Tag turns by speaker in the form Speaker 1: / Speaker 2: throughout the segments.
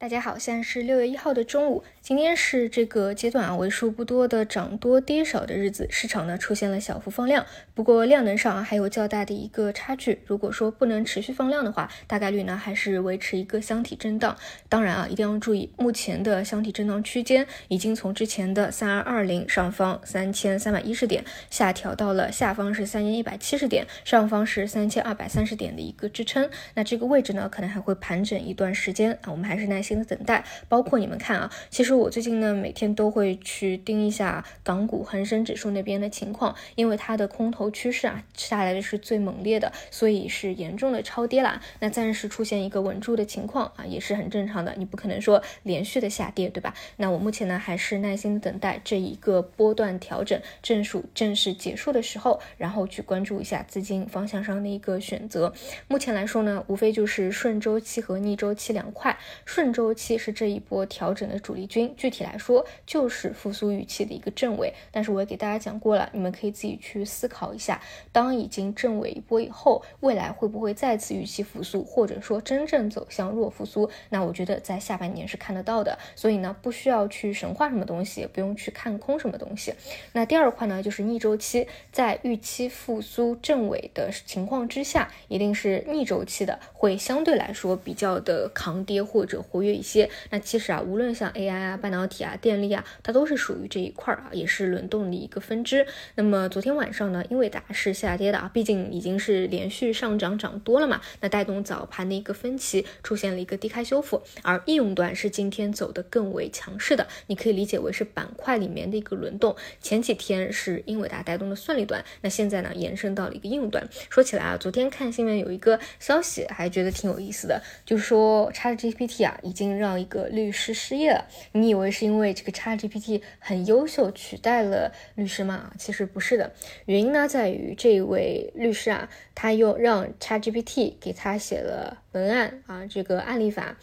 Speaker 1: 大家好，现在是六月一号的中午。今天是这个阶段啊，为数不多的涨多跌少的日子，市场呢出现了小幅放量，不过量能上啊还有较大的一个差距。如果说不能持续放量的话，大概率呢还是维持一个箱体震荡。当然啊，一定要注意，目前的箱体震荡区间已经从之前的三二二零上方三千三百一十点下调到了下方是三千一百七十点，上方是三千二百三十点的一个支撑。那这个位置呢，可能还会盘整一段时间啊，我们还是耐心。心的等待，包括你们看啊，其实我最近呢每天都会去盯一下港股恒生指数那边的情况，因为它的空头趋势啊下来的是最猛烈的，所以是严重的超跌啦。那暂时出现一个稳住的情况啊，也是很正常的，你不可能说连续的下跌，对吧？那我目前呢还是耐心的等待这一个波段调整正数正式结束的时候，然后去关注一下资金方向上的一个选择。目前来说呢，无非就是顺周期和逆周期两块，顺。周期是这一波调整的主力军，具体来说就是复苏预期的一个正位。但是我也给大家讲过了，你们可以自己去思考一下，当已经正位一波以后，未来会不会再次预期复苏，或者说真正走向弱复苏？那我觉得在下半年是看得到的。所以呢，不需要去神话什么东西，也不用去看空什么东西。那第二块呢，就是逆周期，在预期复苏正位的情况之下，一定是逆周期的，会相对来说比较的抗跌或者活跃。一些，那其实啊，无论像 AI 啊、半导体啊、电力啊，它都是属于这一块儿啊，也是轮动的一个分支。那么昨天晚上呢，因为大势下跌的啊，毕竟已经是连续上涨涨多了嘛，那带动早盘的一个分歧出现了一个低开修复，而应用端是今天走的更为强势的，你可以理解为是板块里面的一个轮动。前几天是英伟达带动的算力端，那现在呢延伸到了一个应用端。说起来啊，昨天看新闻有一个消息，还觉得挺有意思的，就是说 ChatGPT 啊已已经让一个律师失业了，你以为是因为这个 ChatGPT 很优秀取代了律师吗？其实不是的，原因呢在于这位律师啊，他又让 ChatGPT 给他写了文案啊，这个案例法，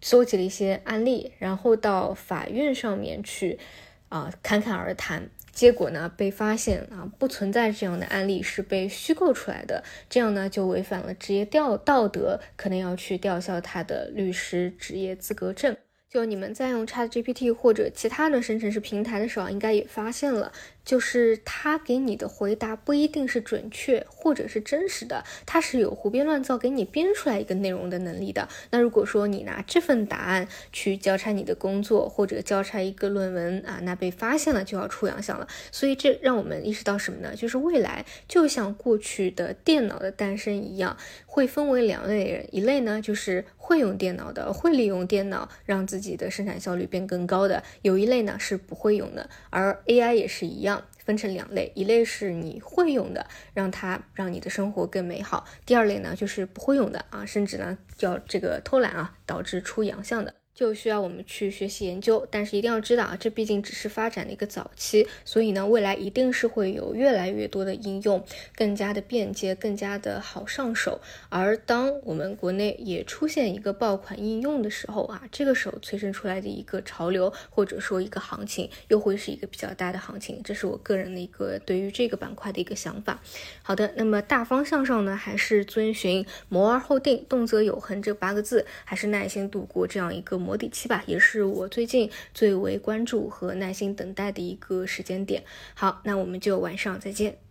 Speaker 1: 搜集了一些案例，然后到法院上面去啊侃侃而谈。结果呢，被发现啊，不存在这样的案例，是被虚构出来的，这样呢就违反了职业调道德，可能要去吊销他的律师职业资格证。就你们在用 ChatGPT 或者其他的生成式平台的时候，应该也发现了。就是他给你的回答不一定是准确或者是真实的，他是有胡编乱造给你编出来一个内容的能力的。那如果说你拿这份答案去交叉你的工作或者交叉一个论文啊，那被发现了就要出洋相了。所以这让我们意识到什么呢？就是未来就像过去的电脑的诞生一样，会分为两类人，一类呢就是会用电脑的，会利用电脑让自己的生产效率变更高的；有一类呢是不会用的，而 AI 也是一样。分成两类，一类是你会用的，让它让你的生活更美好；第二类呢，就是不会用的啊，甚至呢叫这个偷懒啊，导致出洋相的。就需要我们去学习研究，但是一定要知道啊，这毕竟只是发展的一个早期，所以呢，未来一定是会有越来越多的应用，更加的便捷，更加的好上手。而当我们国内也出现一个爆款应用的时候啊，这个时候催生出来的一个潮流或者说一个行情，又会是一个比较大的行情。这是我个人的一个对于这个板块的一个想法。好的，那么大方向上呢，还是遵循“谋而后定，动则有恒”这八个字，还是耐心度过这样一个。磨底期吧，也是我最近最为关注和耐心等待的一个时间点。好，那我们就晚上再见。